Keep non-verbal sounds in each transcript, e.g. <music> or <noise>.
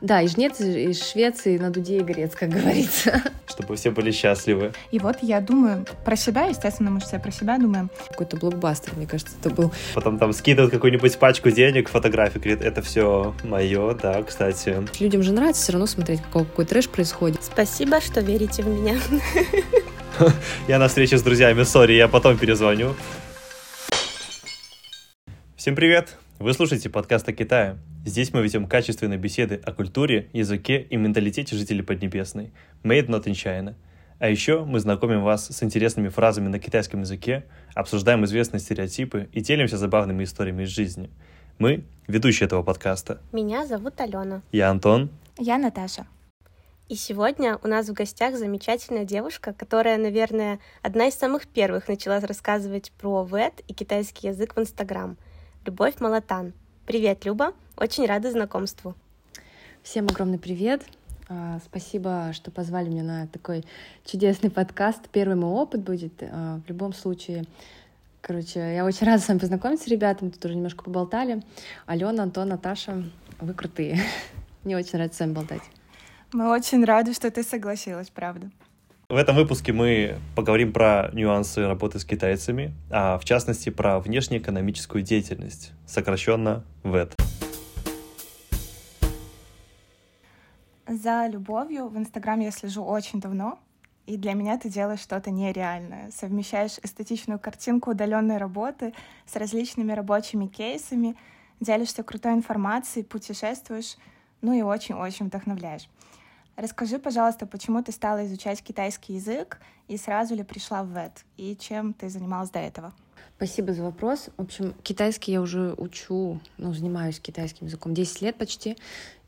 Да, и жнец из Швеции на дуде и грец, как говорится. <laughs> Чтобы все были счастливы. И вот я думаю про себя, естественно, мы же все про себя думаем. Какой-то блокбастер, мне кажется, это был. Потом там скидывают какую-нибудь пачку денег, фотографии, говорит, это все мое, да, кстати. Людям же нравится все равно смотреть, какой, какой трэш происходит. Спасибо, что верите в меня. <laughs> Я на встрече с друзьями, сори, я потом перезвоню. Всем привет! Вы слушаете подкаст о Китае. Здесь мы ведем качественные беседы о культуре, языке и менталитете жителей Поднебесной. Made not in China. А еще мы знакомим вас с интересными фразами на китайском языке, обсуждаем известные стереотипы и делимся забавными историями из жизни. Мы – ведущие этого подкаста. Меня зовут Алена. Я Антон. Я Наташа. И сегодня у нас в гостях замечательная девушка, которая, наверное, одна из самых первых начала рассказывать про ВЭД и китайский язык в Инстаграм – Любовь Молотан. Привет, Люба. Очень рада знакомству. Всем огромный привет. А, спасибо, что позвали меня на такой чудесный подкаст. Первый мой опыт будет. А, в любом случае, короче, я очень рада с вами познакомиться, ребята. Мы тут уже немножко поболтали. Алена, Антон, Наташа, вы крутые. <laughs> Мне очень нравится с вами болтать. Мы очень рады, что ты согласилась, правда. В этом выпуске мы поговорим про нюансы работы с китайцами, а в частности про внешнеэкономическую деятельность, сокращенно ВЭД. За любовью в Инстаграм я слежу очень давно, и для меня ты делаешь что-то нереальное. Совмещаешь эстетичную картинку удаленной работы с различными рабочими кейсами, делишься крутой информацией, путешествуешь, ну и очень-очень вдохновляешь. Расскажи, пожалуйста, почему ты стала изучать китайский язык и сразу ли пришла в ВЭД? И чем ты занималась до этого? Спасибо за вопрос. В общем, китайский я уже учу, ну, занимаюсь китайским языком 10 лет почти.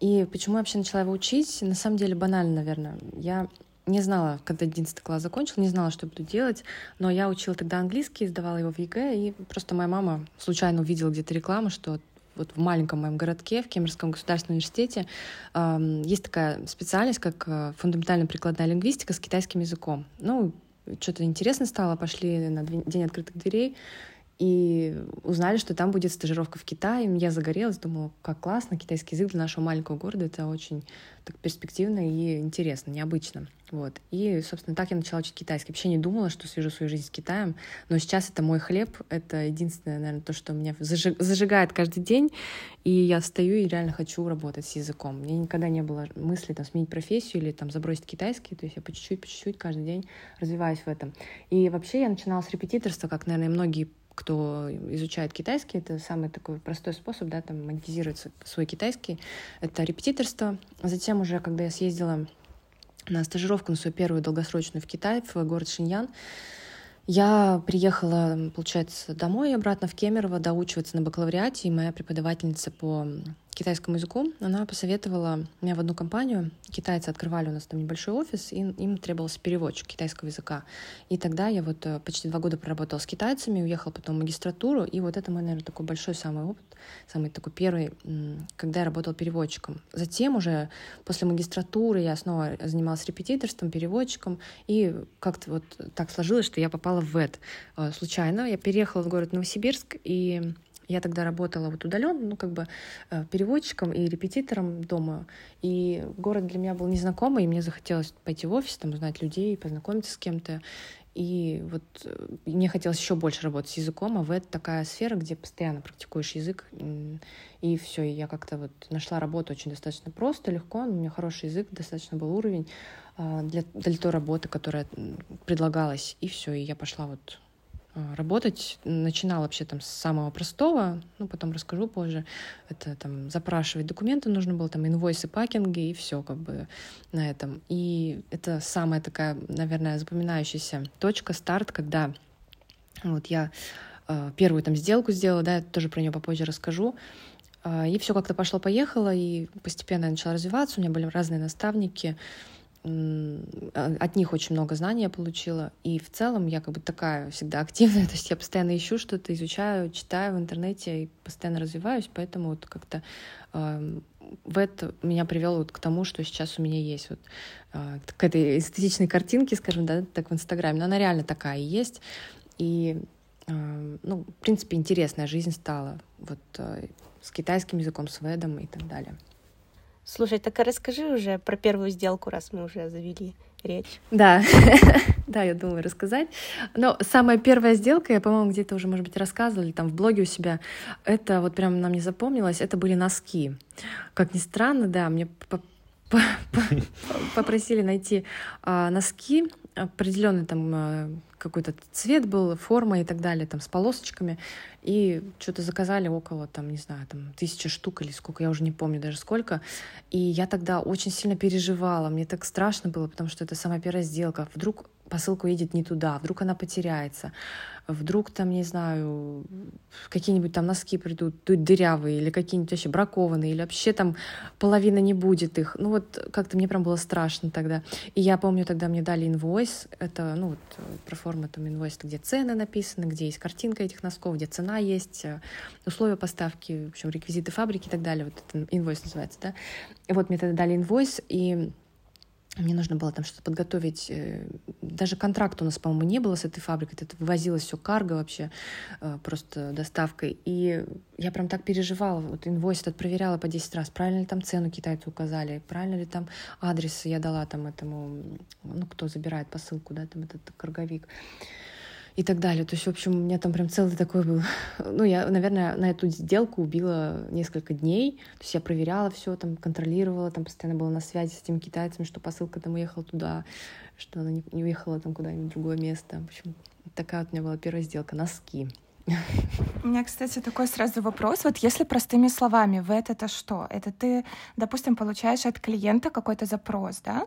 И почему я вообще начала его учить? На самом деле банально, наверное. Я не знала, когда 11 класс закончил, не знала, что буду делать, но я учила тогда английский, сдавала его в ЕГЭ, и просто моя мама случайно увидела где-то рекламу, что вот в маленьком моем городке, в Кемеровском государственном университете, есть такая специальность, как э, фундаментальная прикладная лингвистика с китайским языком. Ну, что-то интересно стало, пошли на День открытых дверей, и узнали, что там будет стажировка в Китае. Я загорелась, думала, как классно, китайский язык для нашего маленького города, это очень так перспективно и интересно, необычно. Вот. И, собственно, так я начала учить китайский. Вообще не думала, что свяжу свою жизнь с Китаем, но сейчас это мой хлеб, это единственное, наверное, то, что меня зажигает каждый день, и я встаю и реально хочу работать с языком. Меня никогда не было мысли там, сменить профессию или там, забросить китайский, то есть я по чуть-чуть, по чуть-чуть каждый день развиваюсь в этом. И вообще я начинала с репетиторства, как, наверное, многие кто изучает китайский, это самый такой простой способ, да, там монетизировать свой китайский, это репетиторство. Затем уже, когда я съездила на стажировку на свою первую долгосрочную в Китай, в город Шиньян, я приехала, получается, домой обратно в Кемерово доучиваться на бакалавриате, и моя преподавательница по китайскому языку, она посоветовала меня в одну компанию. Китайцы открывали у нас там небольшой офис, и им требовался переводчик китайского языка. И тогда я вот э, почти два года проработала с китайцами, уехала потом в магистратуру, и вот это мой, наверное, такой большой самый опыт, самый такой первый, когда я работала переводчиком. Затем уже после магистратуры я снова занималась репетиторством, переводчиком, и как-то вот так сложилось, что я попала в ВЭД э, случайно. Я переехала в город Новосибирск, и я тогда работала вот удаленно, ну, как бы э, переводчиком и репетитором дома. И город для меня был незнакомый, и мне захотелось пойти в офис, там, узнать людей, познакомиться с кем-то. И вот э, мне хотелось еще больше работать с языком, а в это такая сфера, где постоянно практикуешь язык. И все, и я как-то вот нашла работу очень достаточно просто, легко, у меня хороший язык, достаточно был уровень а, для, для той работы, которая предлагалась. И все, и я пошла вот работать. Начинала вообще там с самого простого, ну, потом расскажу позже. Это там запрашивать документы нужно было, там инвойсы, пакинги, и все как бы на этом. И это самая такая, наверное, запоминающаяся точка, старт, когда вот я э, первую там сделку сделала, да, я тоже про нее попозже расскажу. Э, и все как-то пошло-поехало, и постепенно я начала развиваться. У меня были разные наставники, а, от них очень много знаний я получила. И в целом я как бы такая всегда активная, <laughs> то есть я постоянно ищу что-то, изучаю, читаю в интернете и постоянно развиваюсь, поэтому вот как-то э, в это меня привело вот к тому, что сейчас у меня есть вот э, к этой эстетичной картинке, скажем, да, так в Инстаграме, но она реально такая и есть. И, э, ну, в принципе, интересная жизнь стала вот э, с китайским языком, с ведом и так далее. Слушай, так а расскажи уже про первую сделку, раз мы уже завели речь. Да, <laughs> да, я думаю рассказать. Но самая первая сделка, я, по-моему, где-то уже, может быть, рассказывали там в блоге у себя, это вот прям нам не запомнилось, это были носки. Как ни странно, да, мне <laughs> попросили найти а, носки определенный там а, какой-то цвет был, форма и так далее, там с полосочками, и что-то заказали около, там, не знаю, там, тысячи штук или сколько, я уже не помню даже сколько, и я тогда очень сильно переживала, мне так страшно было, потому что это самая первая сделка, вдруг посылка уедет не туда, вдруг она потеряется, вдруг там, не знаю, какие-нибудь там носки придут дырявые или какие-нибудь вообще бракованные, или вообще там половина не будет их. Ну вот как-то мне прям было страшно тогда. И я помню, тогда мне дали инвойс, это, ну вот, про форму там инвойс, где цены написаны, где есть картинка этих носков, где цена есть, э, условия поставки, в общем, реквизиты фабрики и так далее. Вот это инвойс называется, да. И вот мне тогда дали инвойс, и мне нужно было там что-то подготовить. Э, даже контракта у нас, по-моему, не было с этой фабрикой. Это вывозилось все карго вообще, э, просто доставкой. И я прям так переживала. Вот инвойс этот проверяла по 10 раз. Правильно ли там цену китайцы указали? Правильно ли там адрес я дала там этому, ну, кто забирает посылку, да, там этот карговик и так далее. То есть, в общем, у меня там прям целый такой был... <laughs> Ну, я, наверное, на эту сделку убила несколько дней. То есть я проверяла все, там, контролировала, там постоянно была на связи с этими китайцами, что посылка там уехала туда, что она не, не уехала там куда-нибудь в другое место. В общем, такая вот у меня была первая сделка. Носки. У меня, кстати, такой сразу вопрос. Вот если простыми словами, в это что? Это ты, допустим, получаешь от клиента какой-то запрос, да?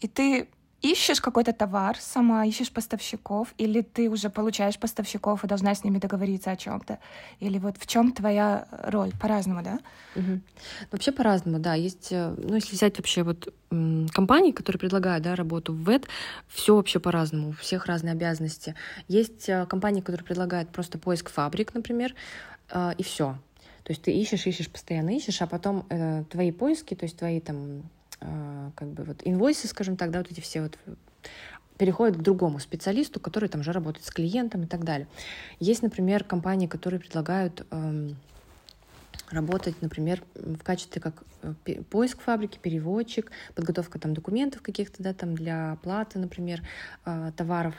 И ты ищешь какой-то товар сама, ищешь поставщиков, или ты уже получаешь поставщиков и должна с ними договориться о чем-то? Или вот в чем твоя роль? По-разному, да? Угу. Вообще по-разному, да. Есть, э, ну, если взять вообще вот компании, которые предлагают да, работу в ВЭД, все вообще по-разному, у всех разные обязанности. Есть э, компании, которые предлагают просто поиск фабрик, например, э, и все. То есть ты ищешь, ищешь, постоянно ищешь, а потом э, твои поиски, то есть твои там как бы вот инвойсы, скажем так, да, вот эти все вот переходят к другому специалисту, который там уже работает с клиентом и так далее. Есть, например, компании, которые предлагают эм, работать, например, в качестве как э, поиск фабрики, переводчик, подготовка там документов каких-то, да, там для оплаты, например, э, товаров.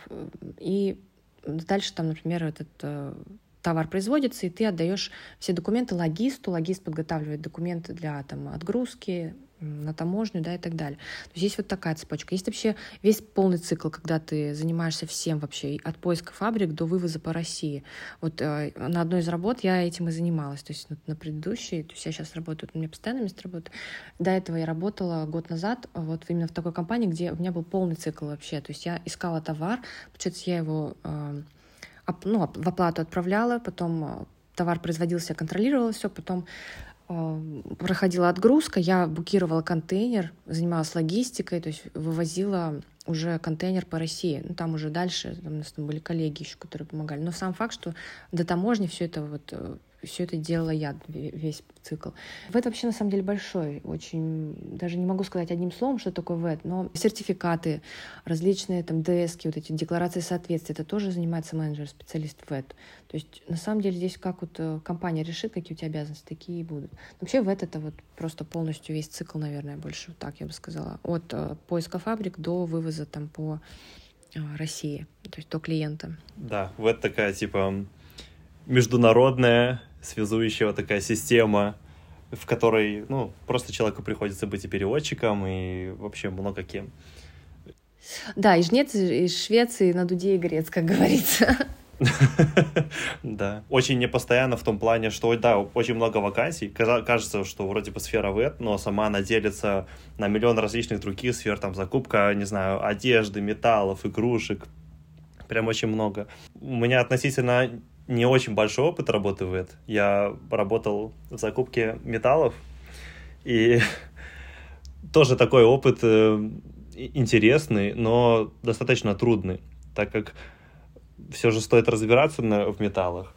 И дальше там, например, этот э, товар производится, и ты отдаешь все документы логисту, логист подготавливает документы для там, отгрузки, на таможню, да, и так далее. То есть есть вот такая цепочка. Есть вообще весь полный цикл, когда ты занимаешься всем вообще, от поиска фабрик до вывоза по России. Вот э, на одной из работ я этим и занималась. То есть вот, на предыдущей, то есть я сейчас работаю, у меня постоянно место работы. До этого я работала год назад вот именно в такой компании, где у меня был полный цикл вообще. То есть я искала товар, получается, я его э, ну, в оплату отправляла, потом э, товар производился, контролировала все, потом Э, проходила отгрузка, я букировала контейнер, занималась логистикой, то есть вывозила уже контейнер по России. Ну, там уже дальше, там у нас там были коллеги еще, которые помогали. Но сам факт, что до таможни все это вот э, все это делала я, весь цикл. ВЭД вообще на самом деле большой, очень, даже не могу сказать одним словом, что такое ВЭД, но сертификаты, различные там ДСки, вот эти декларации соответствия, это тоже занимается менеджер, специалист ВЭД. То есть на самом деле здесь как вот э, компания решит, какие у тебя обязанности, такие и будут. Вообще ВЭД это вот просто полностью весь цикл, наверное, больше вот так я бы сказала, от э, поиска фабрик до вывоза там по э, России, то есть до клиента. Да, ВЭД такая типа международная связующая такая система, в которой, ну, просто человеку приходится быть и переводчиком, и вообще много кем. Да, и жнец из Швеции на дуде и грец, как говорится. <laughs> Да. Очень непостоянно в том плане, что, да, очень много вакансий. Кажется, что вроде бы сфера ВЭД, но сама она делится на миллион различных других сфер. Там закупка, не знаю, одежды, металлов, игрушек. Прям очень много. У меня относительно не очень большой опыт работы в это. Я работал в закупке металлов, и <laughs> тоже такой опыт э, интересный, но достаточно трудный, так как все же стоит разбираться на, в металлах.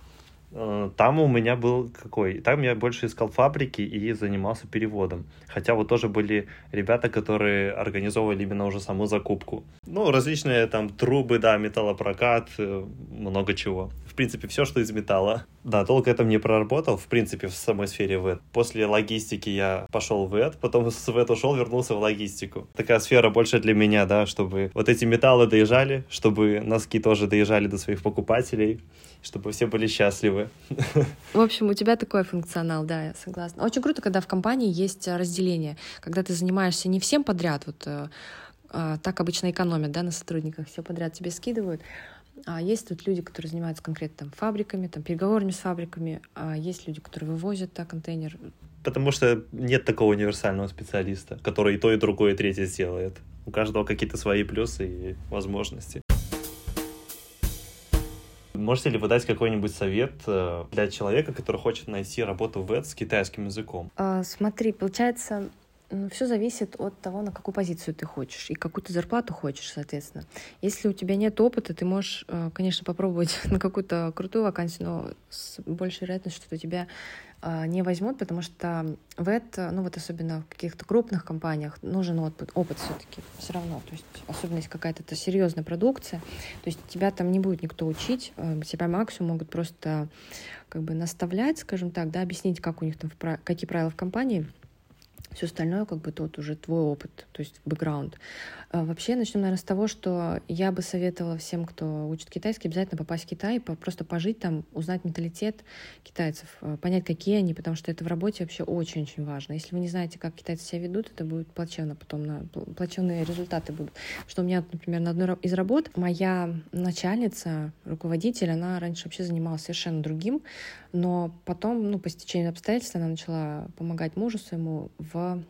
Э, там у меня был какой? Там я больше искал фабрики и занимался переводом. Хотя вот тоже были ребята, которые организовывали именно уже саму закупку. Ну, различные там трубы, да, металлопрокат, э, много чего. В принципе, все, что из металла. Да, долго это не проработал, в принципе, в самой сфере ВЭД. После логистики я пошел в ВЭД, потом с ВЭД ушел, вернулся в логистику. Такая сфера больше для меня, да, чтобы вот эти металлы доезжали, чтобы носки тоже доезжали до своих покупателей, чтобы все были счастливы. <laughs> В общем, у тебя такой функционал, да, я согласна. Очень круто, когда в компании есть разделение, когда ты занимаешься не всем подряд, вот э, а, так обычно экономят, да, на сотрудниках, все подряд тебе скидывают, а есть тут люди, которые занимаются конкретно там, фабриками, там, переговорами с фабриками, а есть люди, которые вывозят да, контейнер. Потому что нет такого универсального специалиста, который и то, и другое, и третье сделает. У каждого какие-то свои плюсы и возможности. Можете ли вы дать какой-нибудь совет э, для человека, который хочет найти работу в ВЭД с китайским языком? А, смотри, получается, ну, все зависит от того, на какую позицию ты хочешь и какую ты зарплату хочешь, соответственно. Если у тебя нет опыта, ты можешь, э, конечно, попробовать <laughs> на какую-то крутую вакансию, но с большей вероятностью, что тебя э, не возьмут, потому что в это, ну вот особенно в каких-то крупных компаниях, нужен опыт, опыт все-таки все равно. То есть особенно если какая-то серьезная продукция, то есть тебя там не будет никто учить, э, тебя максимум могут просто как бы наставлять, скажем так, да, объяснить, как у них там, какие правила в компании, все остальное как бы тот уже твой опыт, то есть бэкграунд. А, вообще начнем, наверное, с того, что я бы советовала всем, кто учит китайский, обязательно попасть в Китай, просто пожить там, узнать менталитет китайцев, а, понять, какие они, потому что это в работе вообще очень-очень важно. Если вы не знаете, как китайцы себя ведут, это будет плачевно потом, на, плачевные результаты будут. Что у меня, например, на одной из работ моя начальница, руководитель, она раньше вообще занималась совершенно другим, но потом, ну, по стечению обстоятельств она начала помогать мужу своему в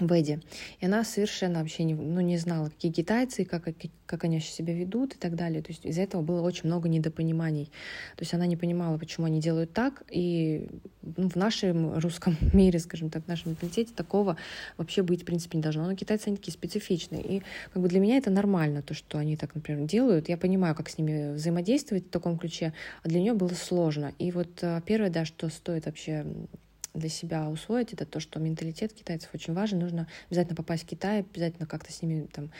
Бэдди. И она совершенно вообще не, ну, не знала, какие китайцы, как, как, они себя ведут и так далее. То есть из-за этого было очень много недопониманий. То есть она не понимала, почему они делают так. И ну, в нашем русском <laughs> мире, скажем так, в нашем менталитете такого вообще быть, в принципе, не должно. Но китайцы, они такие специфичные. И как бы для меня это нормально, то, что они так, например, делают. Я понимаю, как с ними взаимодействовать в таком ключе, а для нее было сложно. И вот а, первое, да, что стоит вообще для себя усвоить, это то, что менталитет китайцев очень важен. Нужно обязательно попасть в Китай, обязательно как-то с ними там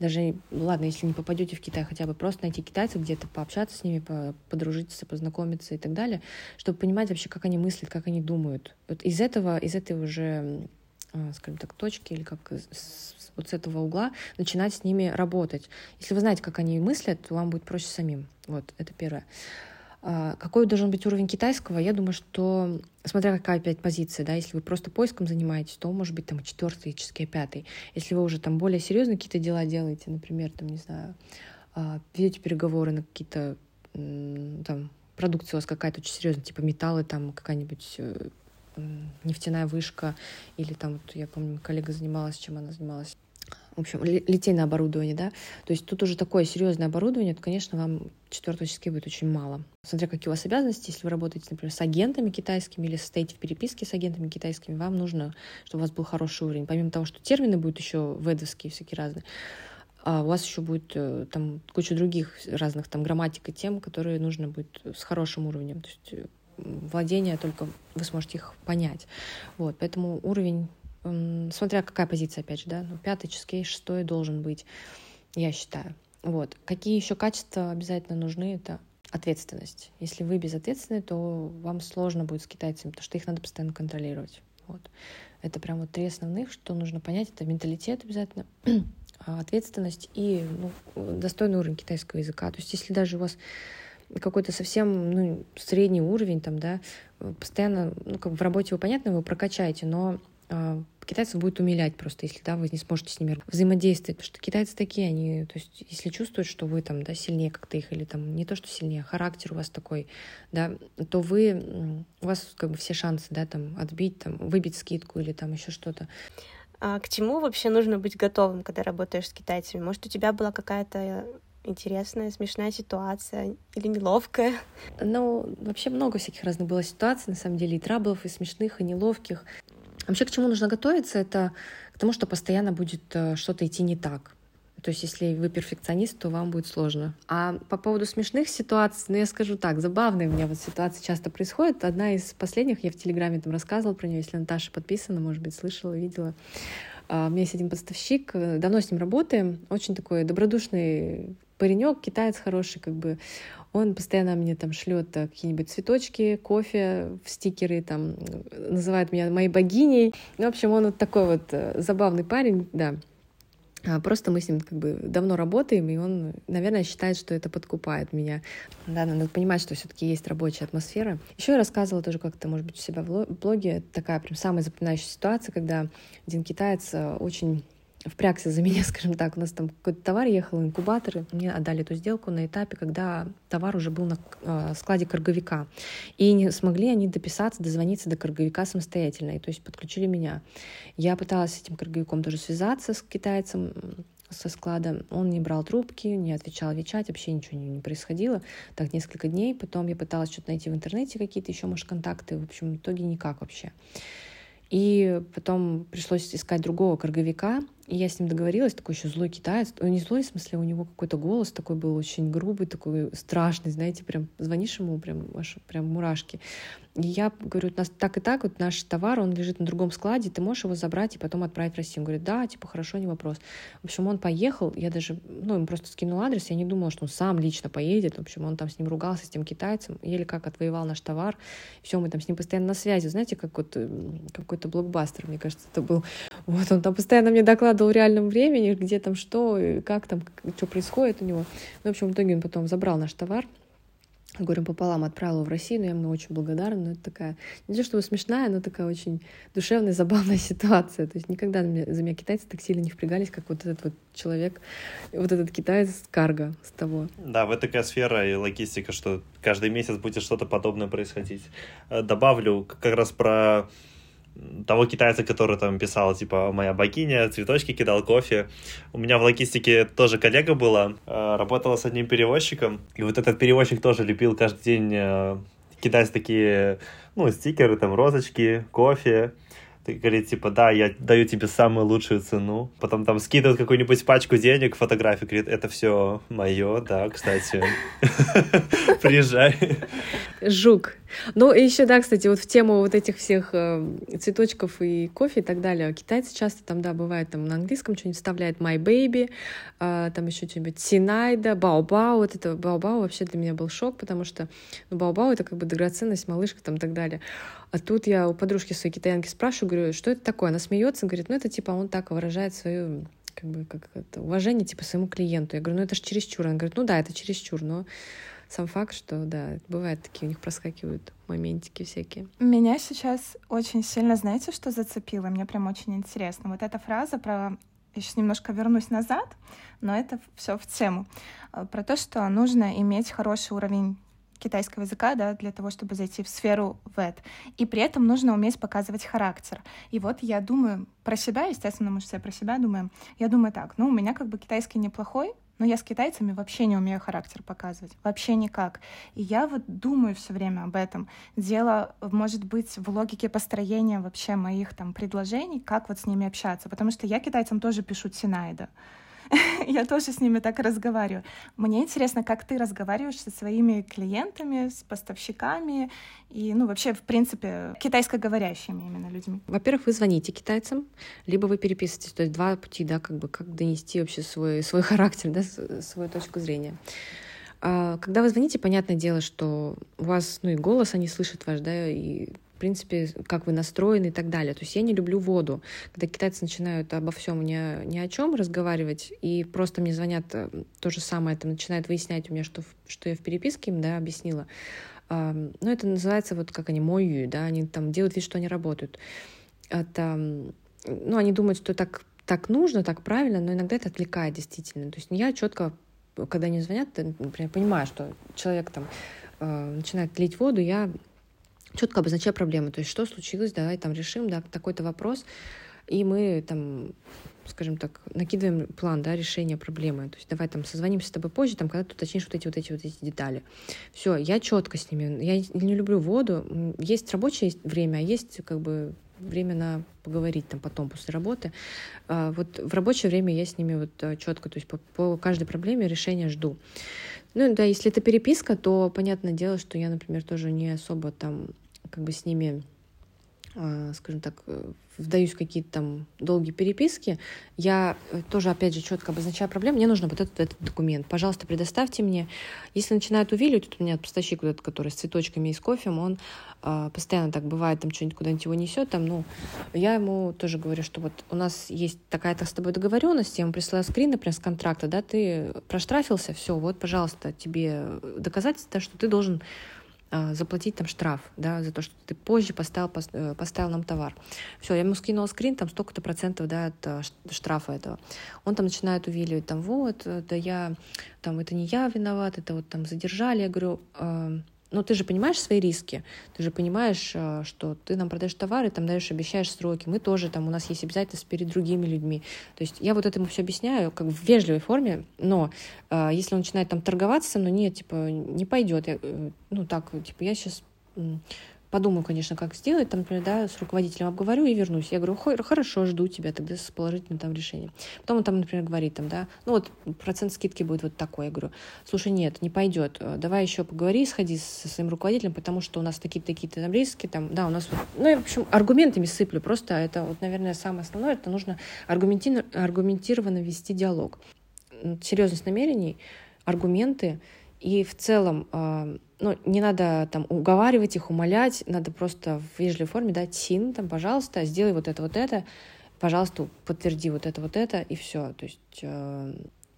даже, ладно, если не попадете в Китай, хотя бы просто найти китайцев, где-то пообщаться с ними, подружиться, познакомиться и так далее, чтобы понимать вообще, как они мыслят, как они думают. Вот из этого, из этой уже, а, скажем так, точки или как вот с этого угла начинать с ними работать. Если вы знаете, как они мыслят, то вам будет проще самим. Вот, это первое. А, какой должен быть уровень китайского? Я думаю, что, смотря какая опять позиция, да, если вы просто поиском занимаетесь, то может быть там четвертый, пятый. Если вы уже там более серьезные какие-то дела делаете, например, там, не знаю, а, ведете переговоры на какие-то там продукция у вас какая-то очень серьезная, типа металлы, там какая-нибудь э, нефтяная вышка, или там, вот я помню, коллега занималась, чем она занималась, в общем, литейное оборудование, да, то есть тут уже такое серьезное оборудование, то, конечно, вам четвертого числе будет очень мало. Смотря какие у вас обязанности, если вы работаете, например, с агентами китайскими или состоите в переписке с агентами китайскими, вам нужно, чтобы у вас был хороший уровень. Помимо того, что термины будут еще ведовские всякие разные, а у вас еще будет э, там куча других разных там грамматик и тем, которые нужно будет с хорошим уровнем. То есть владение только вы сможете их понять. Вот, поэтому уровень смотря какая позиция, опять же, да, ну, пятый, чизкейс, шестой должен быть, я считаю. Вот. Какие еще качества обязательно нужны, это ответственность. Если вы безответственны, то вам сложно будет с китайцами, потому что их надо постоянно контролировать. Вот. Это прям вот три основных, что нужно понять. Это менталитет обязательно, <clears throat> а, ответственность и ну, достойный уровень китайского языка. То есть если даже у вас какой-то совсем ну, средний уровень, там, да, постоянно, ну, как в работе вы, понятно, вы прокачаете, но а, китайцев будет умилять просто, если да, вы не сможете с ними взаимодействовать, потому что китайцы такие, они, то есть, если чувствуют, что вы там, да, сильнее как-то их, или там не то, что сильнее, а характер у вас такой, да, то вы, у вас как бы все шансы, да, там, отбить, там, выбить скидку или там еще что-то. А к чему вообще нужно быть готовым, когда работаешь с китайцами? Может, у тебя была какая-то интересная, смешная ситуация или неловкая? Ну, вообще много всяких разных было ситуаций, на самом деле, и траблов, и смешных, и неловких. Вообще, к чему нужно готовиться, это к тому, что постоянно будет э, что-то идти не так. То есть, если вы перфекционист, то вам будет сложно. А по поводу смешных ситуаций, ну, я скажу так, забавные у меня вот ситуации часто происходят. Одна из последних, я в Телеграме там рассказывала про нее, если Наташа подписана, может быть, слышала, видела. А, у меня есть один поставщик, э, давно с ним работаем, очень такой добродушный паренек, китаец хороший, как бы он постоянно мне там шлет э, какие-нибудь цветочки, кофе, в стикеры, там называет меня моей богиней. Ну, в общем, он вот такой вот э, забавный парень, да. А, просто мы с ним как бы давно работаем, и он, наверное, считает, что это подкупает меня. Да, надо понимать, что все-таки есть рабочая атмосфера. Еще я рассказывала тоже как-то, может быть, у себя в блоге, такая прям самая запоминающая ситуация, когда один китаец э, очень впрягся за меня, <laughs> скажем так. У нас там какой-то товар ехал, инкубаторы. Мне отдали эту сделку на этапе, когда товар уже был на э, складе карговика. И не смогли они дописаться, дозвониться до карговика самостоятельно. И то есть подключили меня. Я пыталась с этим карговиком тоже связаться, с китайцем со склада. Он не брал трубки, не отвечал отвечать, вообще ничего не, не происходило. Так несколько дней. Потом я пыталась что-то найти в интернете, какие-то еще, может, контакты. В общем, в итоге никак вообще. И потом пришлось искать другого корговика, и я с ним договорилась, такой еще злой китаец. Он не злой, в смысле, у него какой-то голос такой был очень грубый, такой страшный, знаете, прям звонишь ему, прям, аж, прям мурашки. И я говорю, у нас так и так, вот наш товар, он лежит на другом складе, ты можешь его забрать и потом отправить в Россию. Он говорит, да, типа, хорошо, не вопрос. В общем, он поехал, я даже, ну, ему просто скинул адрес, я не думала, что он сам лично поедет. В общем, он там с ним ругался, с тем китайцем, еле как отвоевал наш товар. Все, мы там с ним постоянно на связи, знаете, как вот какой-то блокбастер, мне кажется, это был. Вот он там постоянно мне докладывал в реальном времени, где там что, как там, что происходит у него. Ну, в общем, в итоге он потом забрал наш товар, горем пополам отправила в Россию, но я ему очень благодарна. Но это такая, не то чтобы смешная, но такая очень душевная, <laughs> забавная ситуация. То есть никогда за меня китайцы так сильно не впрягались, как вот этот вот человек, вот этот китаец карго, с того. Да, вот такая сфера и логистика, что каждый месяц будет что-то подобное происходить. Э, добавлю как раз про того китайца, который там писал, типа, моя богиня, цветочки кидал, кофе. У меня в логистике тоже коллега была, э, работала с одним перевозчиком, и вот этот перевозчик тоже любил каждый день э, кидать такие, ну, стикеры, там, розочки, кофе. Ты говорит, типа, да, я даю тебе самую лучшую цену. Потом там скидывают какую-нибудь пачку денег, фотографию, говорит, это все мое, да, кстати. <laughs> Приезжай. Жук. Ну, и еще, да, кстати, вот в тему вот этих всех э, цветочков и кофе и так далее. Китайцы часто там, да, бывает там на английском что-нибудь вставляют My Baby, э, там еще что-нибудь Синайда, Бао-Бао. Вот это Бао-Бао вообще для меня был шок, потому что ну, Бао-Бао это как бы драгоценность, малышка там и так далее. А тут я у подружки своей китаянки спрашиваю, говорю, что это такое? Она смеется, говорит, ну это типа он так выражает свое как бы как это, уважение типа своему клиенту. Я говорю, ну это же чересчур. Она говорит, ну да, это чересчур, но сам факт, что да, бывает такие у них проскакивают моментики всякие. Меня сейчас очень сильно, знаете, что зацепило? Мне прям очень интересно. Вот эта фраза про я сейчас немножко вернусь назад, но это все в тему. Про то, что нужно иметь хороший уровень китайского языка, да, для того, чтобы зайти в сферу ВЭД. И при этом нужно уметь показывать характер. И вот я думаю про себя, естественно, мы же все про себя думаем. Я думаю так, ну, у меня как бы китайский неплохой, но я с китайцами вообще не умею характер показывать. Вообще никак. И я вот думаю все время об этом. Дело, может быть, в логике построения вообще моих там предложений, как вот с ними общаться. Потому что я китайцам тоже пишу Синайда. <laughs> я тоже с ними так разговариваю. Мне интересно, как ты разговариваешь со своими клиентами, с поставщиками и, ну, вообще, в принципе, китайскоговорящими именно людьми. Во-первых, вы звоните китайцам, либо вы переписываетесь. То есть два пути, да, как бы, как донести вообще свой, свой <laughs> характер, да, свою точку зрения. А когда вы звоните, понятное дело, что у вас, ну, и голос они слышат ваш, да, и принципе, как вы настроены и так далее. То есть я не люблю воду. Когда китайцы начинают обо всем ни, ни о чем разговаривать, и просто мне звонят э, то же самое, там начинают выяснять у меня, что, что я в переписке им, да, объяснила. Ну, это называется вот как они мою, да, они там делают вид, что они работают. Это, ну, они думают, что так, так нужно, так правильно, но иногда это отвлекает действительно. То есть я четко, когда они звонят, например, понимаю, что человек там э, начинает лить воду, я четко обозначаю проблему. То есть, что случилось, давай там решим, да, такой-то вопрос. И мы там, скажем так, накидываем план, да, решения проблемы. То есть давай там созвонимся с тобой позже, там, когда ты уточнишь вот эти вот эти вот эти детали. Все, я четко с ними. Я не люблю воду. Есть рабочее время, а есть как бы время на поговорить там потом после работы. А, вот в рабочее время я с ними вот э, четко, то есть по, по каждой проблеме решение жду. Ну да, если это переписка, то понятное дело, что я, например, тоже не особо там как бы с ними а, скажем так, э, вдаюсь в какие-то там долгие переписки, я э, тоже, опять же, четко обозначаю проблему, мне нужно вот этот, этот документ. Пожалуйста, предоставьте мне. Если начинает увиливать, вот у меня поставщик вот этот, который с цветочками и с кофем, он э, постоянно так бывает, там что-нибудь куда-нибудь его несет, там, ну, я ему тоже говорю, что вот у нас есть такая-то с тобой договоренность, я ему присылаю скрин, например, с контракта, да, ты проштрафился, все, вот, пожалуйста, тебе доказательство, что ты должен а, заплатить там штраф, да, за то, что ты позже поставил, э, поставил нам товар. Все, я ему скинула скрин, там столько-то процентов, да, от э, штрафа этого. Он там начинает увиливать, там, вот, э, да я, там, это не я виноват, это вот там задержали. Я говорю, но ты же понимаешь свои риски, ты же понимаешь, э, что ты нам продаешь товары, там даешь, обещаешь сроки, мы тоже там, у нас есть обязательства перед другими людьми. То есть я вот этому все объясняю, как в вежливой форме, но э, если он начинает там торговаться, но нет, типа, не пойдет, я, э, ну так, типа, я сейчас подумаю, конечно, как сделать, там, например, да, с руководителем обговорю и вернусь. Я говорю, хорошо, жду тебя тогда с положительным там решением. Потом он там, например, говорит, там, да, ну вот процент скидки будет вот такой. Я говорю, слушай, нет, не пойдет, давай еще поговори, сходи со своим руководителем, потому что у нас такие-то такие-то там риски, там, да, у нас, вот, ну, я, в общем, аргументами сыплю, просто это вот, наверное, самое основное, это нужно аргументированно вести диалог. Серьезность намерений, аргументы, и в целом а, ну, не надо там уговаривать их, умолять, надо просто в вежливой форме дать син, там, пожалуйста, сделай вот это, вот это, пожалуйста, подтверди вот это, вот это, и все. То есть, э,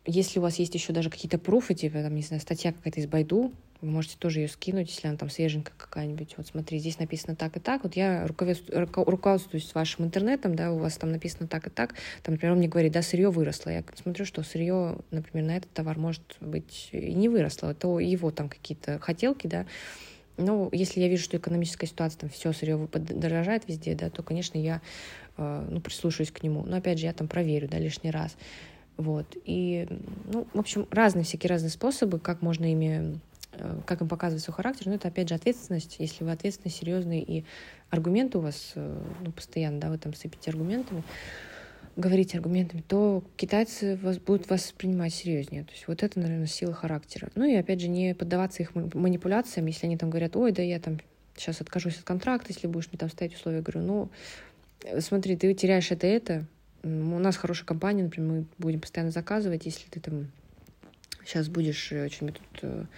если у вас есть еще даже какие-то пруфы, типа, там, не знаю, статья какая-то из Байду, вы можете тоже ее скинуть, если она там свеженькая какая-нибудь. Вот смотри, здесь написано так и так. Вот я руководствуюсь вашим интернетом, да, у вас там написано так и так. Там, например, он мне говорит, да, сырье выросло. Я смотрю, что сырье, например, на этот товар может быть и не выросло. Это его там какие-то хотелки, да. Но если я вижу, что экономическая ситуация, там все сырье подорожает везде, да, то, конечно, я э, ну, прислушаюсь к нему. Но опять же, я там проверю, да, лишний раз. Вот. И, ну, в общем, разные всякие разные способы, как можно ими Э, как им показывать свой характер, но это опять же ответственность. Если вы ответственный, серьезный и аргументы у вас э, ну, постоянно, да, вы там сыпите аргументами, говорите аргументами, то китайцы вас, будут вас принимать серьезнее. То есть вот это, наверное, сила характера. Ну и опять же не поддаваться их манипуляциям, если они там говорят, ой, да я там сейчас откажусь от контракта, если будешь мне там ставить условия. Говорю, ну э, смотри, ты теряешь это это, у нас хорошая компания, например, мы будем постоянно заказывать, если ты там сейчас будешь что-нибудь тут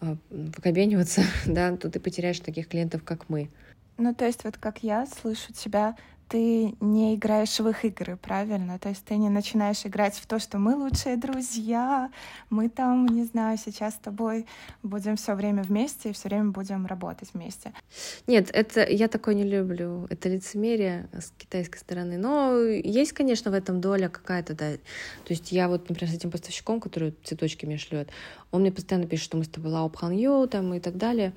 а, выкобениваться, <laughs> да, то ты потеряешь таких клиентов, как мы. Ну, то есть вот как я слышу тебя, ты не играешь в их игры, правильно? То есть ты не начинаешь играть в то, что мы лучшие друзья, мы там, не знаю, сейчас с тобой будем все время вместе и все время будем работать вместе. Нет, это я такое не люблю. Это лицемерие с китайской стороны. Но есть, конечно, в этом доля какая-то, да. То есть я вот, например, с этим поставщиком, который цветочки мне шлет, он мне постоянно пишет, что мы с тобой лао там и так далее.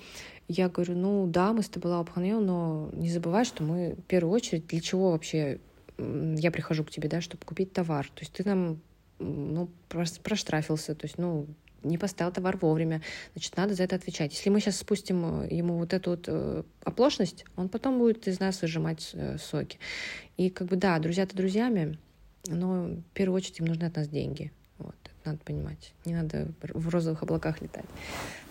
Я говорю, ну да, мы с тобой лаупханьё, но не забывай, что мы в первую очередь для чего вообще я прихожу к тебе, да, чтобы купить товар. То есть ты нам ну, проштрафился, то есть, ну, не поставил товар вовремя, значит, надо за это отвечать. Если мы сейчас спустим ему вот эту вот э, оплошность, он потом будет из нас выжимать э, соки. И как бы, да, друзья-то друзьями, но в первую очередь им нужны от нас деньги. Вот, это надо понимать. Не надо в розовых облаках летать.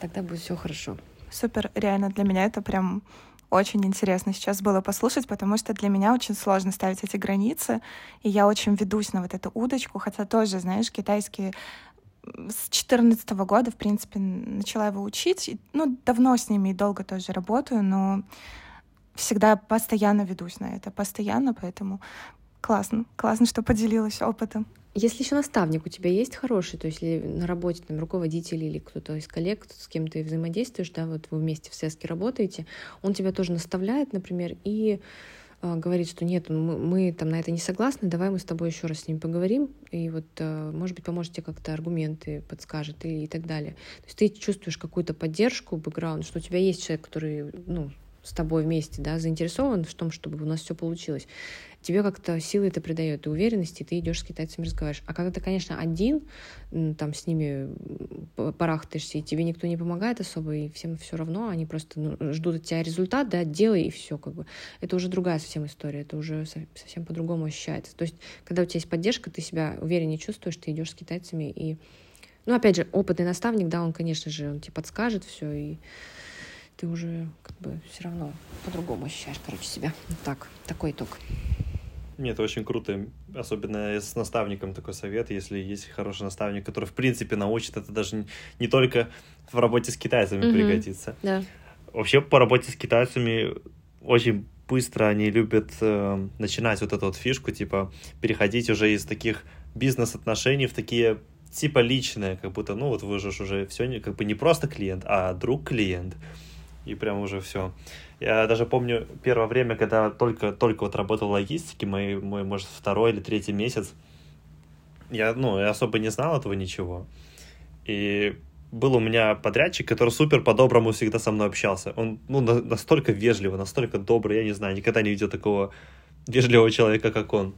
Тогда будет все хорошо. Супер, реально для меня это прям очень интересно сейчас было послушать, потому что для меня очень сложно ставить эти границы, и я очень ведусь на вот эту удочку, хотя тоже, знаешь, китайские с 2014 года, в принципе, начала его учить. И, ну, давно с ними и долго тоже работаю, но всегда постоянно ведусь на это, постоянно, поэтому классно, классно, что поделилась опытом. Если еще наставник у тебя есть хороший, то есть если на работе там руководитель или кто-то из коллег, с кем ты взаимодействуешь, да, вот вы вместе в СЭСКе работаете, он тебя тоже наставляет, например, и э, говорит, что нет, мы, мы там на это не согласны, давай мы с тобой еще раз с ним поговорим, и вот, э, может быть, поможете как-то аргументы подскажет и, и так далее. То есть ты чувствуешь какую-то поддержку, бэкграунд, что у тебя есть человек, который, ну, с тобой вместе, да, заинтересован в том, чтобы у нас все получилось. Тебе как-то силы это придает, и уверенности, ты идешь с китайцами разговариваешь. А когда ты, конечно, один, там с ними барахтаешься, и тебе никто не помогает особо, и всем все равно, они просто ну, ждут от тебя результат, да, делай, и все, как бы. Это уже другая совсем история, это уже совсем по-другому ощущается. То есть, когда у тебя есть поддержка, ты себя увереннее чувствуешь, ты идешь с китайцами, и ну, опять же, опытный наставник, да, он, конечно же, он тебе подскажет все, и ты уже как бы все равно по-другому ощущаешь, короче, себя. Вот так, такой итог. Нет, это очень круто, особенно с наставником такой совет, если есть хороший наставник, который, в принципе, научит, это даже не только в работе с китайцами mm-hmm. пригодится. Да. Вообще, по работе с китайцами очень быстро они любят э, начинать вот эту вот фишку, типа, переходить уже из таких бизнес-отношений в такие типа личные, как будто, ну вот вы же уже все как бы не просто клиент, а друг клиент. И прям уже все. Я даже помню первое время, когда только, только вот работал в логистике, мой, мой, может, второй или третий месяц, я, ну, я особо не знал этого ничего. И был у меня подрядчик, который супер по-доброму всегда со мной общался. Он, ну, на, настолько вежливо, настолько добрый, я не знаю, никогда не видел такого вежливого человека, как он.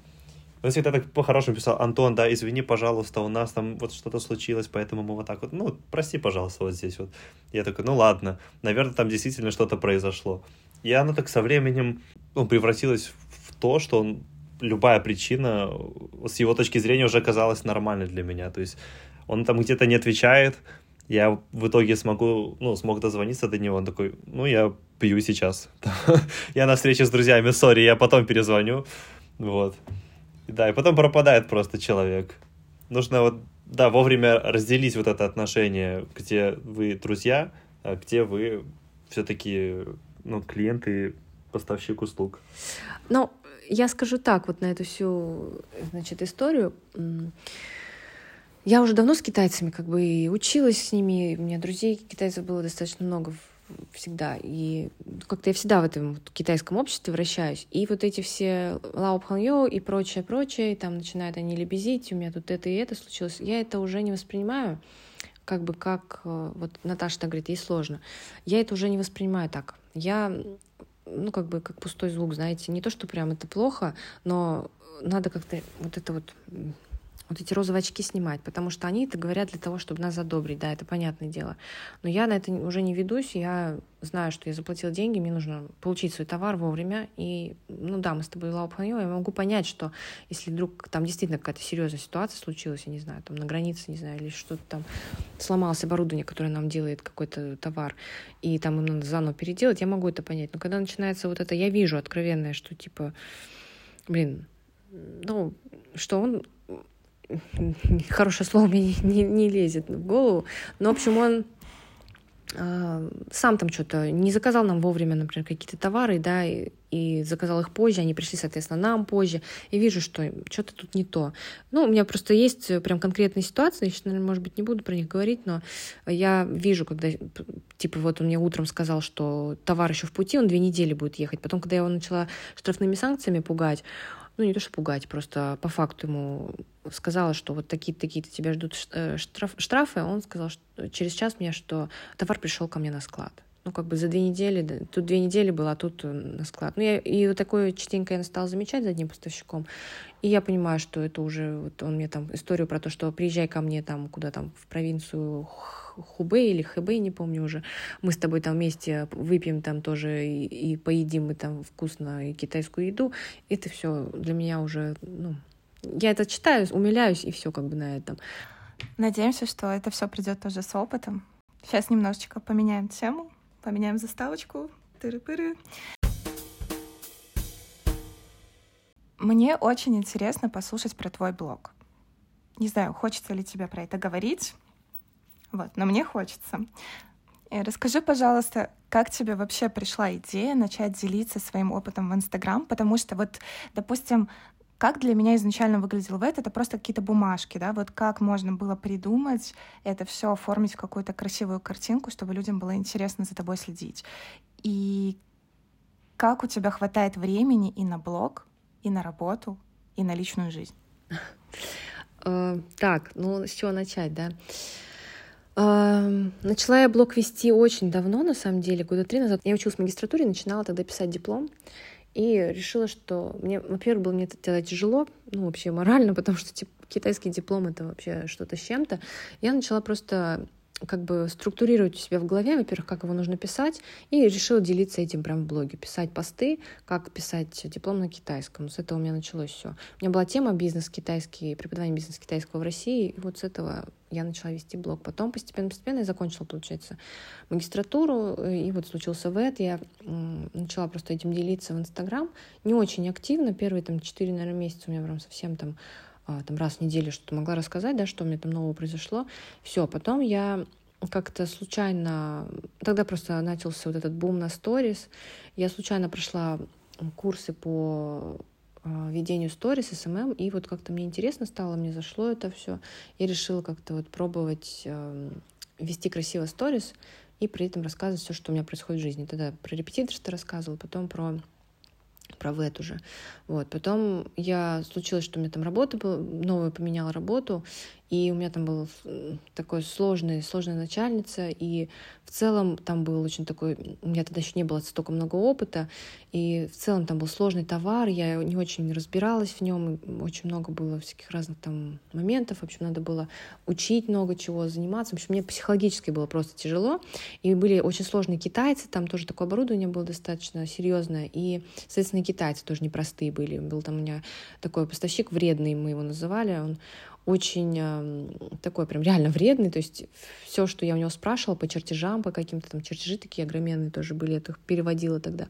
Он всегда так по-хорошему писал, Антон, да, извини, пожалуйста, у нас там вот что-то случилось, поэтому мы вот так вот, ну, прости, пожалуйста, вот здесь вот. Я такой, ну ладно, наверное, там действительно что-то произошло. И оно так со временем ну, превратилось в то, что он, любая причина с его точки зрения уже казалась нормальной для меня. То есть он там где-то не отвечает, я в итоге смогу, ну, смог дозвониться до него, он такой, ну, я пью сейчас. <laughs> я на встрече с друзьями, сори, я потом перезвоню. Вот. Да, и потом пропадает просто человек. Нужно вот, да, вовремя разделить вот это отношение, где вы друзья, а где вы все-таки, ну, клиенты, поставщик услуг. Ну, я скажу так, вот на эту всю, значит, историю. Я уже давно с китайцами как бы и училась с ними, у меня друзей китайцев было достаточно много всегда. И как-то я всегда в этом вот китайском обществе вращаюсь. И вот эти все лао пханьо и прочее, прочее, и там начинают они лебезить, у меня тут это и это случилось. Я это уже не воспринимаю как бы как... Э, вот Наташа так говорит, ей сложно. Я это уже не воспринимаю так. Я ну, как бы, как пустой звук, знаете, не то, что прям это плохо, но надо как-то вот это вот вот эти розовые очки снимать, потому что они это говорят для того, чтобы нас задобрить, да, это понятное дело. Но я на это уже не ведусь, я знаю, что я заплатила деньги, мне нужно получить свой товар вовремя, и, ну да, мы с тобой лаупханьо, я могу понять, что если вдруг там действительно какая-то серьезная ситуация случилась, я не знаю, там на границе, не знаю, или что-то там сломалось оборудование, которое нам делает какой-то товар, и там им надо заново переделать, я могу это понять. Но когда начинается вот это, я вижу откровенное, что типа, блин, ну, что он хорошее слово мне не, не лезет в голову, но, в общем, он э, сам там что-то не заказал нам вовремя, например, какие-то товары, да, и, и заказал их позже, они пришли, соответственно, нам позже, и вижу, что что-то тут не то. Ну, у меня просто есть прям конкретные ситуации, я сейчас, наверное, может быть, не буду про них говорить, но я вижу, когда, типа, вот он мне утром сказал, что товар еще в пути, он две недели будет ехать, потом, когда я его начала штрафными санкциями пугать, ну, не то, что пугать, просто по факту ему сказала, что вот такие-то такие тебя ждут э, штраф, штрафы, а он сказал что через час мне, что товар пришел ко мне на склад. Ну, как бы за две недели, тут две недели было, а тут э, на склад. Ну, я, и вот такое частенько я стала замечать за одним поставщиком. И я понимаю, что это уже, вот он мне там историю про то, что приезжай ко мне там, куда там, в провинцию Хубэй или Хэбэй, не помню уже. Мы с тобой там вместе выпьем там тоже и, и поедим мы там вкусно и китайскую еду. Это все для меня уже, ну, я это читаю, умиляюсь, и все как бы на этом. Надеемся, что это все придет тоже с опытом. Сейчас немножечко поменяем тему, поменяем заставочку. Тыры-пыры. Мне очень интересно послушать про твой блог. Не знаю, хочется ли тебе про это говорить, вот, но мне хочется. Э, расскажи, пожалуйста, как тебе вообще пришла идея начать делиться своим опытом в Инстаграм? Потому что вот, допустим, как для меня изначально выглядел веб, это просто какие-то бумажки, да, вот как можно было придумать это все, оформить в какую-то красивую картинку, чтобы людям было интересно за тобой следить. И как у тебя хватает времени и на блог, и на работу, и на личную жизнь? Э, так, ну с чего начать, да? Начала я блог вести очень давно, на самом деле, года три назад. Я училась в магистратуре, начинала тогда писать диплом. И решила, что мне, во-первых, было мне делать тяжело, ну, вообще морально, <laughs> потому что типа, китайский диплом — это вообще что-то с чем-то. Я начала просто как бы структурировать у себя в голове, во-первых, как его нужно писать, и решила делиться этим прям в блоге, писать посты, как писать диплом на китайском. С этого у меня началось все. У меня была тема бизнес китайский, преподавание бизнес китайского в России, и вот с этого я начала вести блог. Потом постепенно-постепенно я закончила, получается, магистратуру, и вот случился ВЭД, я начала просто этим делиться в Инстаграм, не очень активно, первые там 4, наверное, месяца у меня прям совсем там там раз в неделю что-то могла рассказать, да, что у меня там нового произошло. Все, потом я как-то случайно, тогда просто начался вот этот бум на сторис, я случайно прошла курсы по а, ведению сторис, СММ, и вот как-то мне интересно стало, мне зашло это все, я решила как-то вот пробовать э, вести красиво сторис и при этом рассказывать все, что у меня происходит в жизни. Тогда про репетиторство рассказывала, потом про про ВЭТ уже. Вот. Потом я случилось, что у меня там работа была, новую поменяла работу, и у меня там был такой сложный, сложная начальница, и в целом там был очень такой, у меня тогда еще не было столько много опыта, и в целом там был сложный товар, я не очень разбиралась в нем, очень много было всяких разных там моментов, в общем, надо было учить много чего, заниматься, в общем, мне психологически было просто тяжело, и были очень сложные китайцы, там тоже такое оборудование было достаточно серьезное, и, соответственно, китайцы тоже непростые были, был там у меня такой поставщик вредный, мы его называли, он очень э, такой прям реально вредный, то есть все, что я у него спрашивала по чертежам, по каким-то там чертежи такие огроменные тоже были, я их переводила тогда.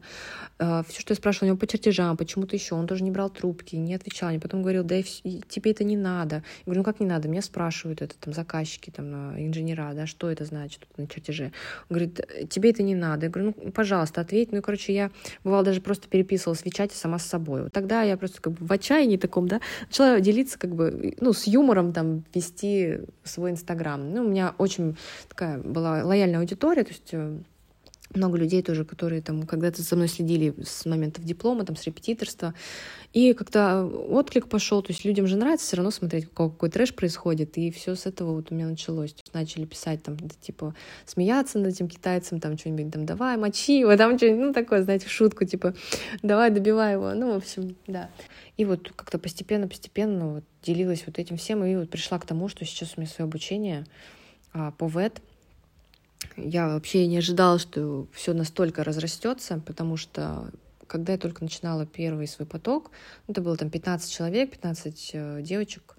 Э, все, что я спрашивала у него по чертежам, почему-то еще, он тоже не брал трубки, не отвечал, мне потом говорил, да тебе это не надо. Я говорю, ну как не надо, меня спрашивают это там заказчики, там э, инженера, да, что это значит на чертеже. Он говорит, тебе это не надо. Я говорю, ну пожалуйста, ответь. Ну и, короче, я бывало даже просто переписывалась в чате сама с собой. Вот тогда я просто как бы в отчаянии таком, да, начала делиться как бы, ну, с юмором юмором там вести свой Инстаграм. Ну, у меня очень такая была лояльная аудитория, то есть э, много людей тоже, которые там когда-то за мной следили с моментов диплома, там, с репетиторства. И как-то отклик пошел, то есть людям же нравится все равно смотреть, какой, какой трэш происходит, и все с этого вот у меня началось. Начали писать там, типа, смеяться над этим китайцем, там, что-нибудь там, давай, мочи его, там, что-нибудь, ну, такое, знаете, шутку, типа, давай, добивай его, ну, в общем, да. И вот как-то постепенно-постепенно вот делилась вот этим всем, и вот пришла к тому, что сейчас у меня свое обучение а, по ВЭД, я вообще не ожидала, что все настолько разрастется, потому что когда я только начинала первый свой поток, ну, это было там 15 человек, 15 э, девочек,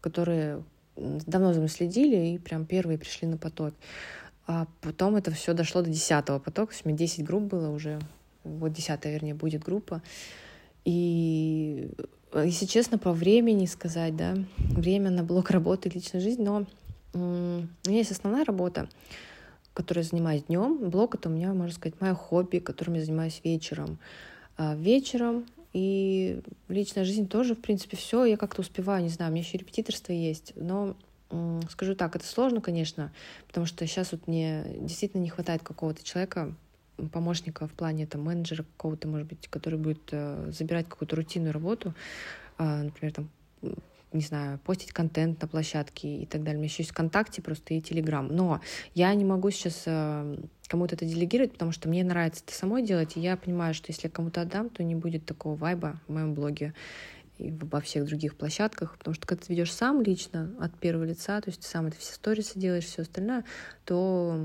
которые давно за мной следили и прям первые пришли на поток. А потом это все дошло до 10 потока, то у меня 10 групп было уже, вот 10 вернее, будет группа. И, если честно, по времени сказать, да, время на блок работы личной жизни, но у меня есть основная работа, которой я занимаюсь днем. Блог это у меня, можно сказать, мое хобби, которым я занимаюсь вечером. А вечером и личная жизнь тоже, в принципе, все. Я как-то успеваю, не знаю, у меня еще репетиторство есть, но скажу так, это сложно, конечно, потому что сейчас вот мне действительно не хватает какого-то человека, помощника в плане там менеджера какого-то, может быть, который будет э, забирать какую-то рутинную работу, э, например, там не знаю, постить контент на площадке и так далее. У меня еще есть ВКонтакте просто и Телеграм. Но я не могу сейчас э, кому-то это делегировать, потому что мне нравится это самой делать, и я понимаю, что если я кому-то отдам, то не будет такого вайба в моем блоге и во всех других площадках, потому что когда ты ведешь сам лично от первого лица, то есть ты сам это все сторисы делаешь, все остальное, то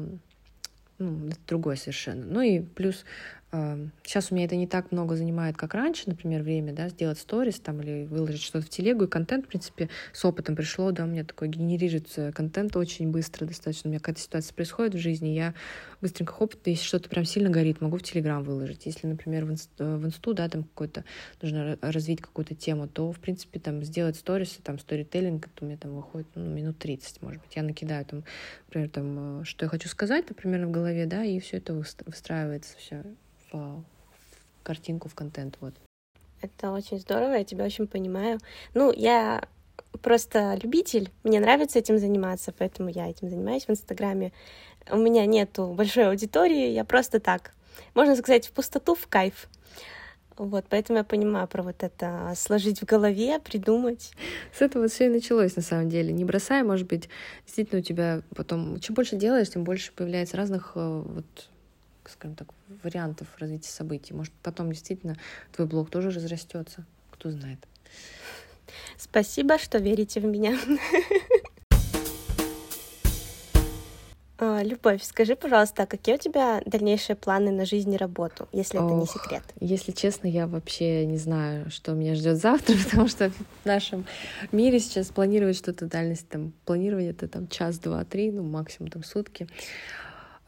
ну, это другое совершенно. Ну и плюс Сейчас у меня это не так много занимает, как раньше, например, время, да, сделать сторис там или выложить что-то в телегу, и контент, в принципе, с опытом пришло, да, у меня такой генерируется контент очень быстро достаточно. У меня какая-то ситуация происходит в жизни, я быстренько хоп, если что-то прям сильно горит, могу в Телеграм выложить. Если, например, в, инст, в инсту, да, там какой-то, нужно развить какую-то тему, то, в принципе, там сделать сторисы, там, сторителлинг, это у меня там выходит, ну, минут 30, может быть. Я накидаю там, например, там, э, что я хочу сказать, например, в голове, да, и все это выстраивается все в картинку, в контент, вот. Это очень здорово, я тебя очень понимаю. Ну, я просто любитель, мне нравится этим заниматься, поэтому я этим занимаюсь в Инстаграме. У меня нету большой аудитории, я просто так, можно сказать, в пустоту, в кайф. Вот, поэтому я понимаю про вот это сложить в голове, придумать. С этого все и началось, на самом деле. Не бросай, может быть, действительно у тебя потом... Чем больше делаешь, тем больше появляется разных э, вот скажем так, вариантов развития событий. Может, потом действительно твой блог тоже разрастется, кто знает. Спасибо, что верите в меня. А, Любовь, скажи, пожалуйста, а какие у тебя дальнейшие планы на жизнь и работу, если это не секрет? Если честно, я вообще не знаю, что меня ждет завтра, <laughs> потому что в нашем мире сейчас планировать что-то дальность, там, планирование это там час, два, три, ну, максимум там сутки.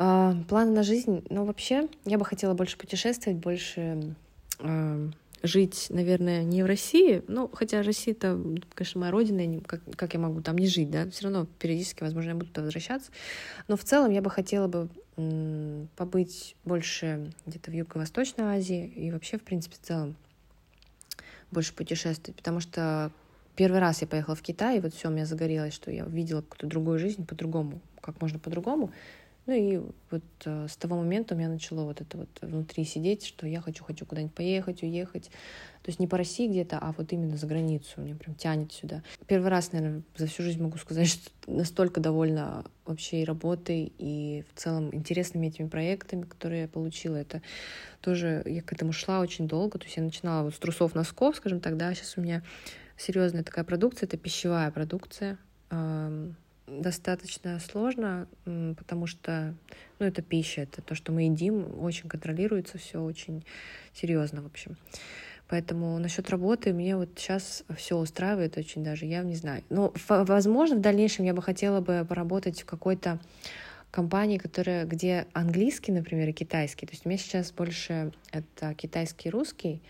А, планы на жизнь, ну, вообще, я бы хотела больше путешествовать, больше а, жить, наверное, не в России, ну, хотя Россия это, конечно, моя родина, как, как я могу там не жить, да, все равно периодически, возможно, я буду туда возвращаться, но в целом я бы хотела бы побыть больше где-то в Юго-Восточной Азии и вообще, в принципе, в целом больше путешествовать, потому что первый раз я поехала в Китай, и вот все, у меня загорелось, что я видела какую-то другую жизнь по-другому, как можно по-другому, ну и вот э, с того момента у меня начало вот это вот внутри сидеть, что я хочу, хочу куда-нибудь поехать, уехать. То есть не по России где-то, а вот именно за границу. Мне прям тянет сюда. Первый раз, наверное, за всю жизнь могу сказать, <laughs> что настолько довольна вообще и работой, и в целом интересными этими проектами, которые я получила. Это тоже, я к этому шла очень долго. То есть я начинала вот с трусов носков, скажем так, да, сейчас у меня серьезная такая продукция, это пищевая продукция достаточно сложно, потому что, ну, это пища, это то, что мы едим, очень контролируется все очень серьезно, в общем. Поэтому насчет работы мне вот сейчас все устраивает очень даже, я не знаю. Но, возможно, в дальнейшем я бы хотела бы поработать в какой-то компании, которая, где английский, например, и китайский. То есть у меня сейчас больше это китайский и русский.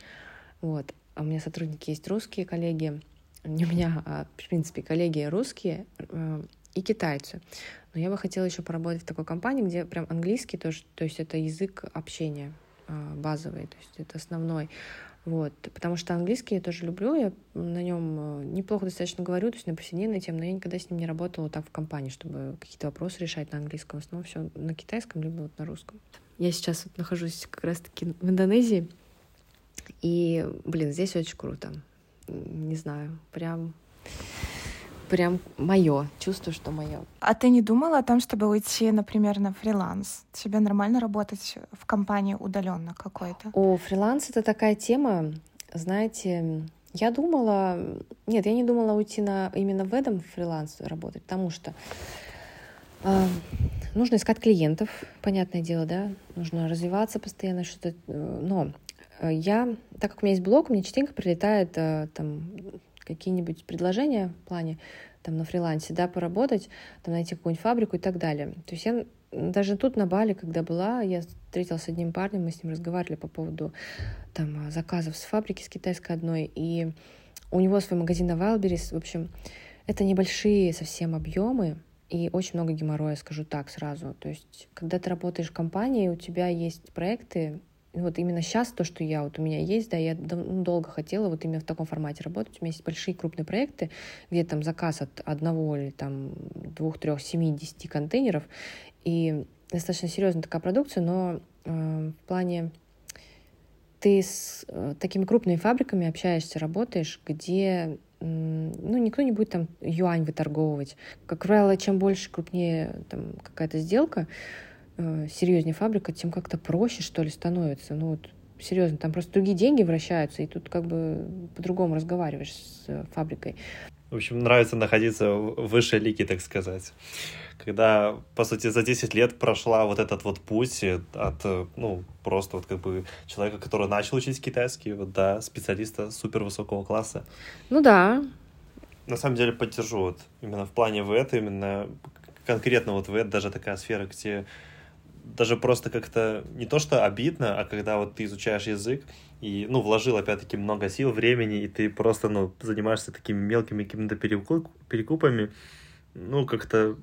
Вот. А у меня сотрудники есть русские коллеги. У меня, а, в принципе, коллеги русские, э, и китайцы. Но я бы хотела еще поработать в такой компании, где прям английский тоже, то есть это язык общения а, базовый, то есть это основной. Вот, потому что английский я тоже люблю, я на нем а, неплохо достаточно говорю, то есть на повседневной теме, но я никогда с ним не работала так в компании, чтобы какие-то вопросы решать на английском. В основном все на китайском, либо вот на русском. Я сейчас вот нахожусь как раз-таки в Индонезии, и, блин, здесь очень круто. Не знаю, прям прям мое, чувствую, что мое. А ты не думала о том, чтобы уйти, например, на фриланс? Тебе нормально работать в компании удаленно какой-то? О, фриланс это такая тема, знаете, я думала, нет, я не думала уйти на именно в этом фриланс работать, потому что э, нужно искать клиентов, понятное дело, да, нужно развиваться постоянно, что-то, э, но я, так как у меня есть блог, мне частенько прилетает э, там какие-нибудь предложения в плане там на фрилансе, да, поработать, там найти какую-нибудь фабрику и так далее. То есть я даже тут на Бали, когда была, я встретилась с одним парнем, мы с ним разговаривали по поводу там заказов с фабрики, с китайской одной, и у него свой магазин на Wildberries. В общем, это небольшие совсем объемы, и очень много геморроя, скажу так сразу. То есть, когда ты работаешь в компании, у тебя есть проекты, вот именно сейчас то, что я вот у меня есть, да, я ну, долго хотела вот именно в таком формате работать. У меня есть большие крупные проекты, где там заказ от одного или там двух, трех, семи, десяти контейнеров, и достаточно серьезная такая продукция, но э, в плане ты с э, такими крупными фабриками общаешься, работаешь, где ну, никто не будет там юань выторговывать. Как правило, чем больше, крупнее там какая-то сделка, э, серьезнее фабрика, тем как-то проще, что ли, становится. Ну вот, серьезно, там просто другие деньги вращаются, и тут как бы по-другому разговариваешь с э, фабрикой. В общем, нравится находиться в высшей лиге, так сказать. Когда, по сути, за 10 лет прошла вот этот вот путь от, ну, просто вот как бы человека, который начал учить китайский, вот, до специалиста супер высокого класса. Ну да. На самом деле поддержу вот именно в плане ВЭТ, именно конкретно вот ВЭТ, даже такая сфера, где даже просто как-то не то что обидно, а когда вот ты изучаешь язык и, ну, вложил опять-таки много сил, времени, и ты просто, ну, занимаешься такими мелкими какими-то перекуп, перекупами, ну, как-то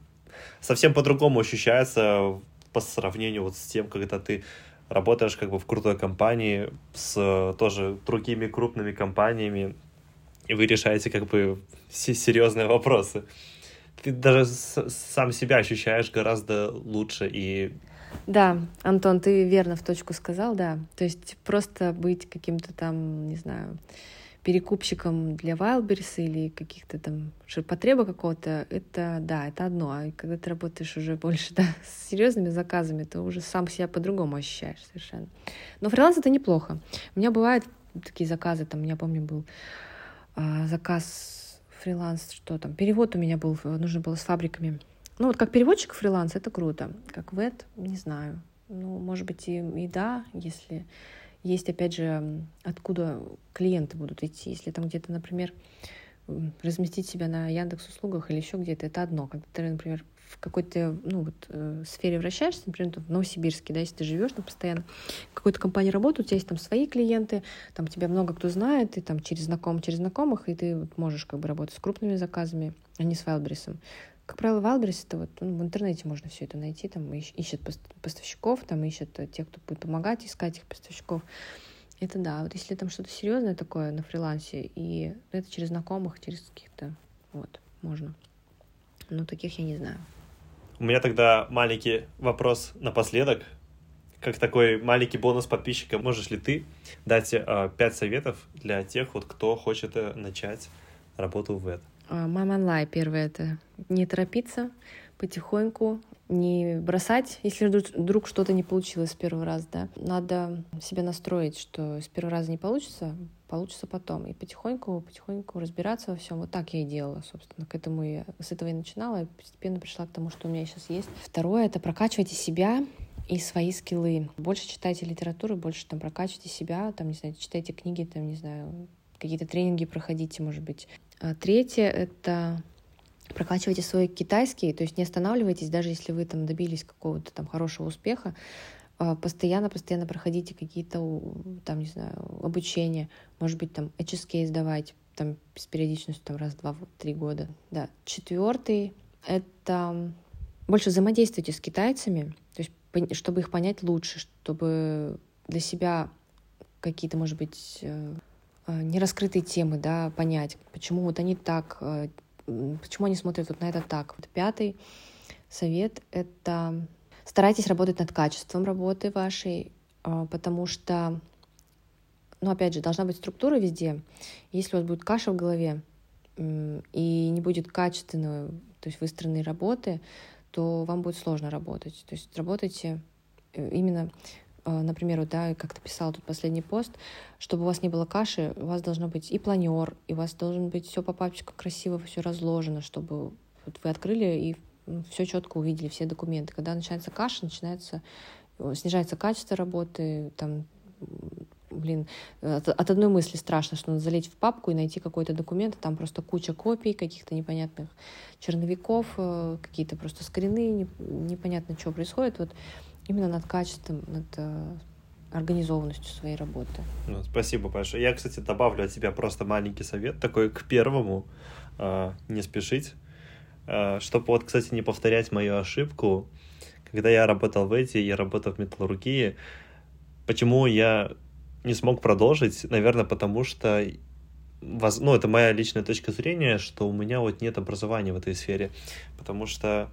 совсем по-другому ощущается по сравнению вот с тем, когда ты работаешь как бы в крутой компании с тоже другими крупными компаниями, и вы решаете как бы серьезные вопросы. Ты даже сам себя ощущаешь гораздо лучше и да, Антон, ты верно в точку сказал, да. То есть просто быть каким-то там, не знаю, перекупщиком для Wildberries или каких-то там ширпотреба какого-то, это, да, это одно. А когда ты работаешь уже больше, <laughs> да, с серьезными заказами, то уже сам себя по-другому ощущаешь совершенно. Но фриланс — это неплохо. У меня бывают такие заказы, там, я помню, был а, заказ фриланс, что там, перевод у меня был, нужно было с фабриками. Ну, вот как переводчик фриланс, это круто. Как вет, не знаю. Ну, может быть, и, и да, если есть, опять же, откуда клиенты будут идти. Если там где-то, например, разместить себя на Яндекс услугах или еще где-то, это одно. Когда ты, например, в какой-то ну, вот, э, сфере вращаешься, например, в Новосибирске, да, если ты живешь там постоянно, в какой-то компании работают, у тебя есть там свои клиенты, там тебя много кто знает, и там через знакомых, через знакомых, и ты вот можешь как бы работать с крупными заказами, а не с Wildberries. Как правило, Wildberries это вот ну, в интернете можно все это найти, там ищут поставщиков, там ищут тех, кто будет помогать искать их поставщиков. Это да, вот если там что-то серьезное такое на фрилансе, и это через знакомых, через каких-то, вот, можно. Но таких я не знаю. У меня тогда маленький вопрос напоследок. Как такой маленький бонус подписчика, можешь ли ты дать э, 5 советов для тех, вот, кто хочет э, начать работу в это? Мама лай первое это не торопиться, потихоньку, не бросать, если вдруг что-то не получилось с первого раза, да. Надо себя настроить, что с первого раза не получится, получится потом. И потихоньку, потихоньку разбираться во всем. Вот так я и делала, собственно. К этому я с этого и начинала, и постепенно пришла к тому, что у меня сейчас есть. Второе — это прокачивайте себя и свои скиллы. Больше читайте литературу, больше там прокачивайте себя, там, не знаю, читайте книги, там, не знаю, какие-то тренинги проходите, может быть. А третье — это прокачивайте свой китайский, то есть не останавливайтесь, даже если вы там добились какого-то там хорошего успеха, постоянно-постоянно проходите какие-то, там, не знаю, обучения, может быть, там, HSK сдавать, там, с периодичностью, там, раз, два, три года. Да. Четвертый — это больше взаимодействуйте с китайцами, то есть, чтобы их понять лучше, чтобы для себя какие-то, может быть, Э, нераскрытые темы, да, понять, почему вот они так, э, почему они смотрят вот на это так. Вот пятый совет — это старайтесь работать над качеством работы вашей, э, потому что, ну, опять же, должна быть структура везде. Если у вас будет каша в голове и не будет качественной, то есть выстроенной работы, то вам будет сложно работать. То есть работайте именно Э, например, вот, да, как ты писал тут последний пост, чтобы у вас не было каши, у вас должно быть и планер, и у вас должен быть все по папочкам красиво, все разложено, чтобы вот вы открыли и все четко увидели, все документы. Когда начинается каша, начинается э, снижается качество работы, там, блин, от, от одной мысли страшно, что надо залезть в папку и найти какой-то документ, а там просто куча копий каких-то непонятных черновиков, э, какие-то просто скрины, непонятно, что происходит. Вот именно над качеством, над э, организованностью своей работы. Ну, спасибо большое. Я, кстати, добавлю от себя просто маленький совет такой к первому. Э, не спешить. Э, чтобы вот, кстати, не повторять мою ошибку, когда я работал в эти, я работал в металлургии, почему я не смог продолжить? Наверное, потому что ну, это моя личная точка зрения, что у меня вот нет образования в этой сфере, потому что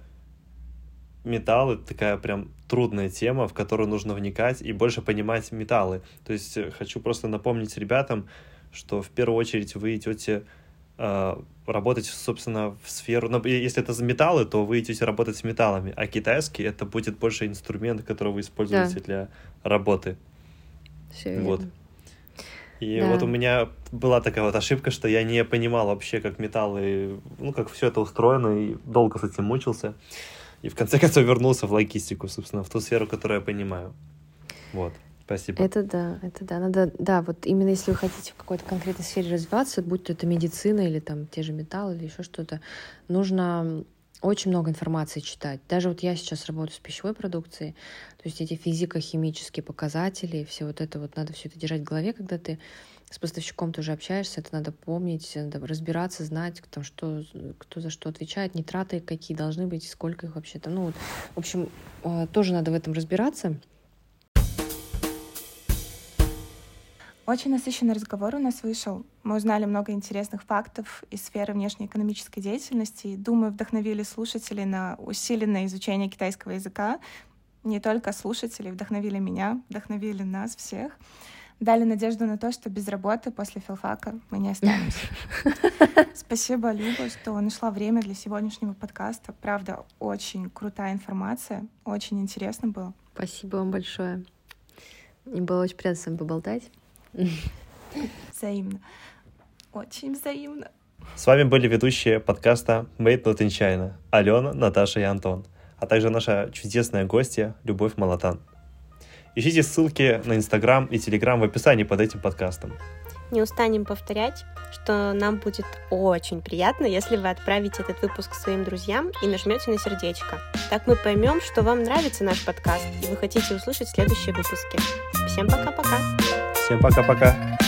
металл — это такая прям трудная тема, в которую нужно вникать и больше понимать металлы. То есть э, хочу просто напомнить ребятам, что в первую очередь вы идете э, работать, собственно, в сферу... Но если это за металлы, то вы идете работать с металлами, а китайский — это будет больше инструмент, который вы используете да. для работы. Все вот. И да. вот у меня была такая вот ошибка, что я не понимал вообще, как металлы, ну, как все это устроено, и долго с этим мучился. И в конце <laughs> концов вернулся в логистику, собственно, в ту сферу, которую я понимаю. Вот. Спасибо. Это да, это да. Надо, да, вот именно если вы хотите в какой-то конкретной сфере развиваться, будь то это медицина или там те же металлы или еще что-то, нужно очень много информации читать. Даже вот я сейчас работаю с пищевой продукцией, то есть эти физико-химические показатели, все вот это вот надо все это держать в голове, когда ты с поставщиком тоже общаешься, это надо помнить, надо разбираться, знать, там, что, кто за что отвечает, нитраты какие должны быть, сколько их вообще там. Ну, вот, в общем, э, тоже надо в этом разбираться. Очень насыщенный разговор у нас вышел. Мы узнали много интересных фактов из сферы внешнеэкономической деятельности думаю, вдохновили слушателей на усиленное изучение китайского языка. Не только слушателей, вдохновили меня, вдохновили нас всех. Дали надежду на то, что без работы после филфака мы не останемся. <laughs> Спасибо, Люба, что нашла время для сегодняшнего подкаста. Правда, очень крутая информация, очень интересно было. Спасибо вам большое. Мне было очень приятно с вами поболтать. <laughs> Взаимно. Очень взаимно. С вами были ведущие подкаста Made Not in China Алена, Наташа и Антон, а также наша чудесная гостья Любовь Малатан. Ищите ссылки на Инстаграм и Телеграм в описании под этим подкастом. Не устанем повторять, что нам будет очень приятно, если вы отправите этот выпуск своим друзьям и нажмете на сердечко. Так мы поймем, что вам нравится наш подкаст и вы хотите услышать следующие выпуски. Всем пока-пока! Всем пока-пока!